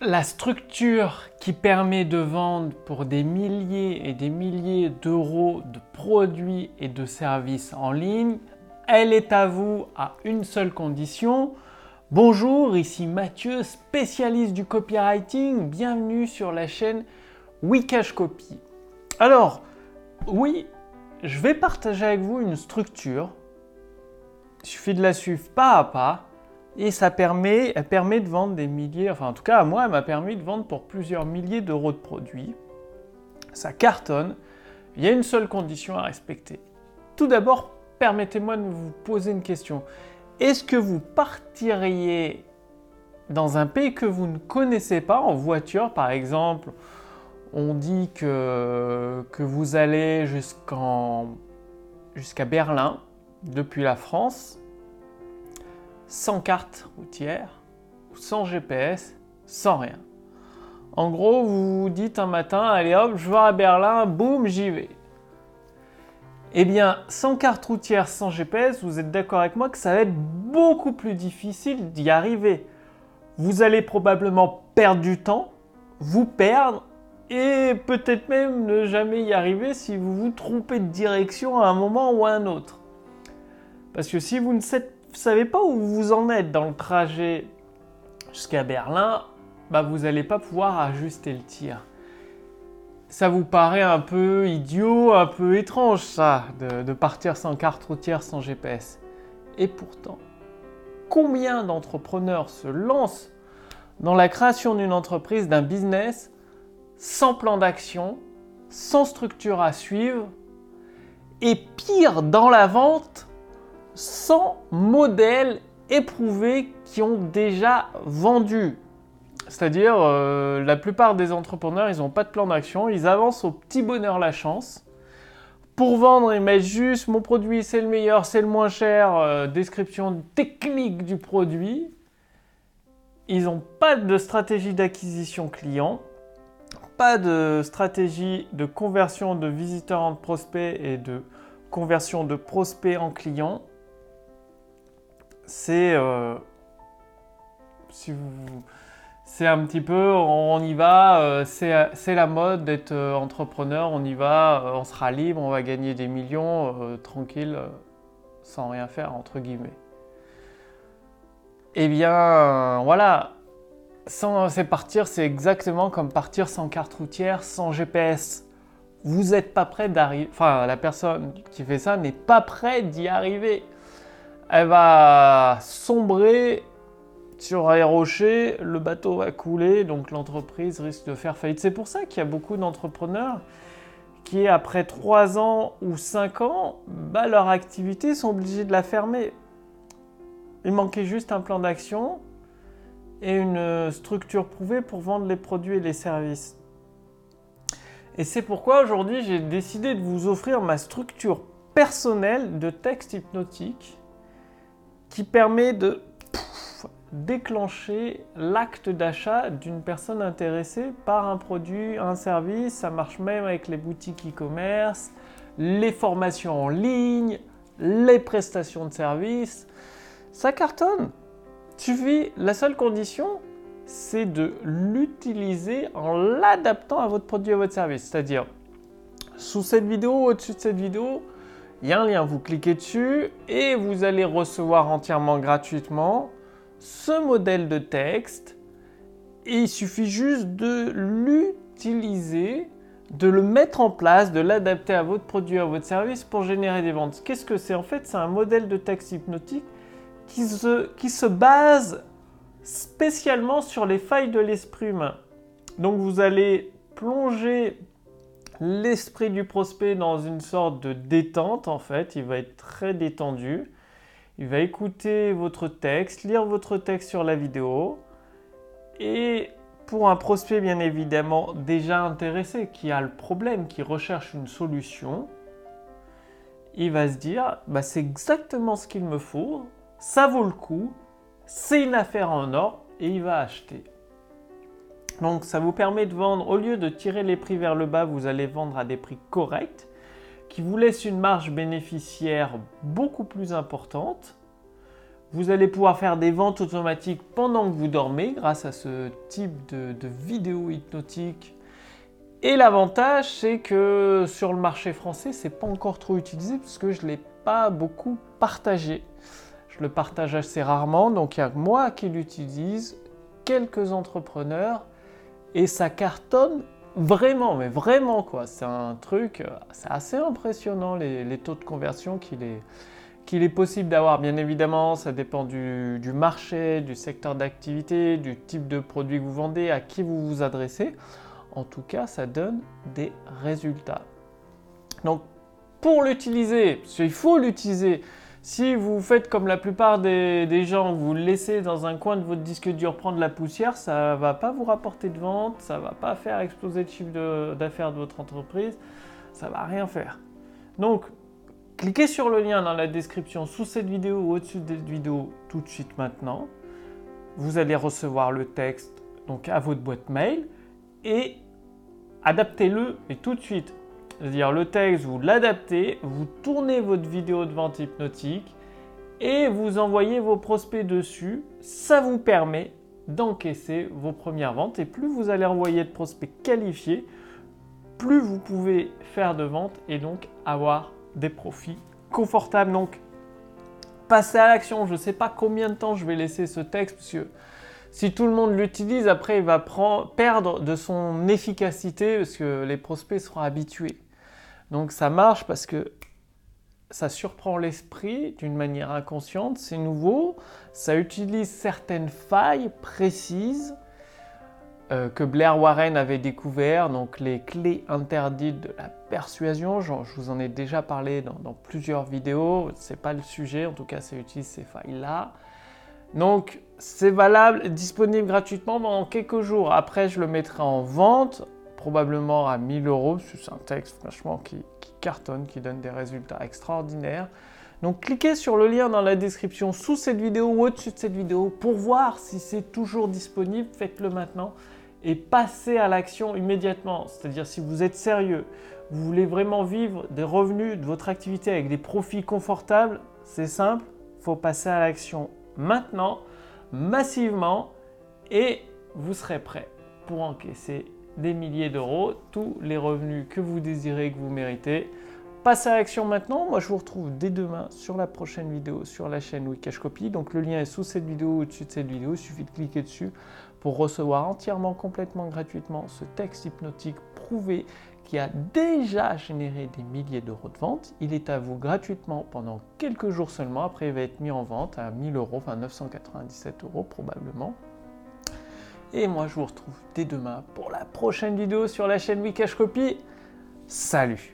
la structure qui permet de vendre pour des milliers et des milliers d'euros de produits et de services en ligne, elle est à vous à une seule condition. Bonjour, ici Mathieu, spécialiste du copywriting. Bienvenue sur la chaîne Wikash Copy. Alors, oui, je vais partager avec vous une structure. Il suffit de la suivre pas à pas et ça permet, de vendre des milliers, enfin en tout cas à moi, elle m'a permis de vendre pour plusieurs milliers d'euros de produits. Ça cartonne. Il y a une seule condition à respecter. Tout d'abord, permettez-moi de vous poser une question. Est-ce que vous partiriez dans un pays que vous ne connaissez pas, en voiture par exemple? On dit que, que vous allez jusqu'à Berlin depuis la France sans carte routière, sans GPS, sans rien. En gros, vous vous dites un matin, allez hop, je vais à Berlin, boum, j'y vais. Eh bien, sans carte routière, sans GPS, vous êtes d'accord avec moi que ça va être beaucoup plus difficile d'y arriver. Vous allez probablement perdre du temps, vous perdre et peut-être même ne jamais y arriver si vous vous trompez de direction à un moment ou à un autre. Parce que si vous ne ne savez pas où vous en êtes dans le trajet jusqu'à Berlin, bah vous n'allez pas pouvoir ajuster le tir. Ça vous paraît un peu idiot, un peu étrange ça, de, de partir sans carte routière, sans GPS. Et pourtant, combien d'entrepreneurs se lancent dans la création d'une entreprise, d'un business, sans plan d'action, sans structure à suivre, et pire dans la vente, 100 modèles éprouvés qui ont déjà vendu. C'est-à-dire, euh, la plupart des entrepreneurs, ils n'ont pas de plan d'action, ils avancent au petit bonheur la chance. Pour vendre, ils mettent juste mon produit, c'est le meilleur, c'est le moins cher, euh, description technique du produit. Ils n'ont pas de stratégie d'acquisition client, pas de stratégie de conversion de visiteurs en prospects et de conversion de prospects en clients c'est euh, c'est un petit peu, on y va, euh, c'est la mode d'être euh, entrepreneur, on y va, on sera libre, on va gagner des millions tranquille, sans rien faire, entre guillemets. Eh bien, voilà, c'est partir, c'est exactement comme partir sans carte routière, sans GPS. Vous n'êtes pas prêt d'arriver, enfin, la personne qui fait ça n'est pas prêt d'y arriver elle va sombrer sur les rochers, le bateau va couler, donc l'entreprise risque de faire faillite. C'est pour ça qu'il y a beaucoup d'entrepreneurs qui, après 3 ans ou 5 ans, bah, leur activité sont obligés de la fermer. Il manquait juste un plan d'action et une structure prouvée pour vendre les produits et les services. Et c'est pourquoi aujourd'hui j'ai décidé de vous offrir ma structure personnelle de texte hypnotique qui permet de déclencher l'acte d'achat d'une personne intéressée par un produit, un service. Ça marche même avec les boutiques e-commerce, les formations en ligne, les prestations de services. Ça cartonne. Suffit, la seule condition, c'est de l'utiliser en l'adaptant à votre produit, à votre service. C'est-à-dire, sous cette vidéo, au-dessus de cette vidéo, il y a un lien, vous cliquez dessus et vous allez recevoir entièrement gratuitement ce modèle de texte. Et il suffit juste de l'utiliser, de le mettre en place, de l'adapter à votre produit, à votre service pour générer des ventes. Qu'est-ce que c'est? En fait, c'est un modèle de texte hypnotique qui se, qui se base spécialement sur les failles de l'esprit humain. Donc vous allez plonger l'esprit du prospect dans une sorte de détente en fait. Il va être très détendu. Il va écouter votre texte, lire votre texte sur la vidéo. Et pour un prospect bien évidemment déjà intéressé, qui a le problème, qui recherche une solution, il va se dire bah, c'est exactement ce qu'il me faut, ça vaut le coup, c'est une affaire en or et il va acheter. Donc ça vous permet de vendre, au lieu de tirer les prix vers le bas, vous allez vendre à des prix corrects, qui vous laissent une marge bénéficiaire beaucoup plus importante. Vous allez pouvoir faire des ventes automatiques pendant que vous dormez grâce à ce type de, vidéo hypnotique. Et l'avantage, c'est que sur le marché français, c'est pas encore trop utilisé parce que je l'ai pas beaucoup partagé. Je le partage assez rarement, donc il y a moi qui l'utilise, quelques entrepreneurs, et ça cartonne vraiment, mais vraiment quoi. C'est un truc, c'est assez impressionnant les, taux de conversion qu'il est, qu'il est possible d'avoir. Bien évidemment, ça dépend du, du marché, du secteur d'activité, du type de produit que vous vendez, à qui vous vous adressez. En tout cas, ça donne des résultats. Donc, pour l'utiliser, il faut l'utiliser. Si vous faites comme la plupart des, gens, vous laissez dans un coin de votre disque dur prendre la poussière, ça va pas vous rapporter de vente, ça va pas faire exploser le chiffre d'affaires de, votre entreprise, ça va rien faire. Donc, cliquez sur le lien dans la description sous cette vidéo ou au-dessus de cette vidéo tout de suite maintenant. Vous allez recevoir le texte donc à votre boîte mail et adaptez-le et tout de suite. C'est-à-dire le texte, vous l'adaptez, vous tournez votre vidéo de vente hypnotique et vous envoyez vos prospects dessus. Ça vous permet d'encaisser vos premières ventes et plus vous allez envoyer de prospects qualifiés, plus vous pouvez faire de ventes et donc avoir des profits confortables. Donc, passez à l'action. Je ne sais pas combien de temps je vais laisser ce texte parce que si tout le monde l'utilise, après, il va perdre de son efficacité parce que les prospects seront habitués. Donc ça marche parce que ça surprend l'esprit d'une manière inconsciente, c'est nouveau, ça utilise certaines failles précises euh, que Blair Warren avait découvert, donc les clés interdites de la persuasion. je vous en ai déjà parlé dans, dans plusieurs vidéos, c'est pas le sujet, en tout cas ça utilise ces failles-là. Donc c'est valable, disponible gratuitement pendant quelques jours. Après je le mettrai en vente probablement à 1000 euros. C'est un texte franchement qui, cartonne, qui donne des résultats extraordinaires. Donc cliquez sur le lien dans la description sous cette vidéo ou au-dessus de cette vidéo pour voir si c'est toujours disponible. Faites-le maintenant et passez à l'action immédiatement. C'est-à-dire si vous êtes sérieux, vous voulez vraiment vivre des revenus de votre activité avec des profits confortables, c'est simple, faut passer à l'action maintenant, massivement, et vous serez prêt pour encaisser des milliers d'euros, tous les revenus que vous désirez, que vous méritez. Passez à l'action maintenant. Moi, je vous retrouve dès demain sur la prochaine vidéo sur la chaîne Wikash Copy. Donc, le lien est sous cette vidéo ou au-dessus de cette vidéo. Il suffit de cliquer dessus pour recevoir entièrement, complètement gratuitement ce texte hypnotique prouvé qui a déjà généré des milliers d'euros de vente. Il est à vous gratuitement pendant quelques jours seulement. Après, il va être mis en vente à 1000 euros, enfin 997 euros probablement. Et moi, je vous retrouve dès demain pour la prochaine vidéo sur la chaîne Wikash Copy. Salut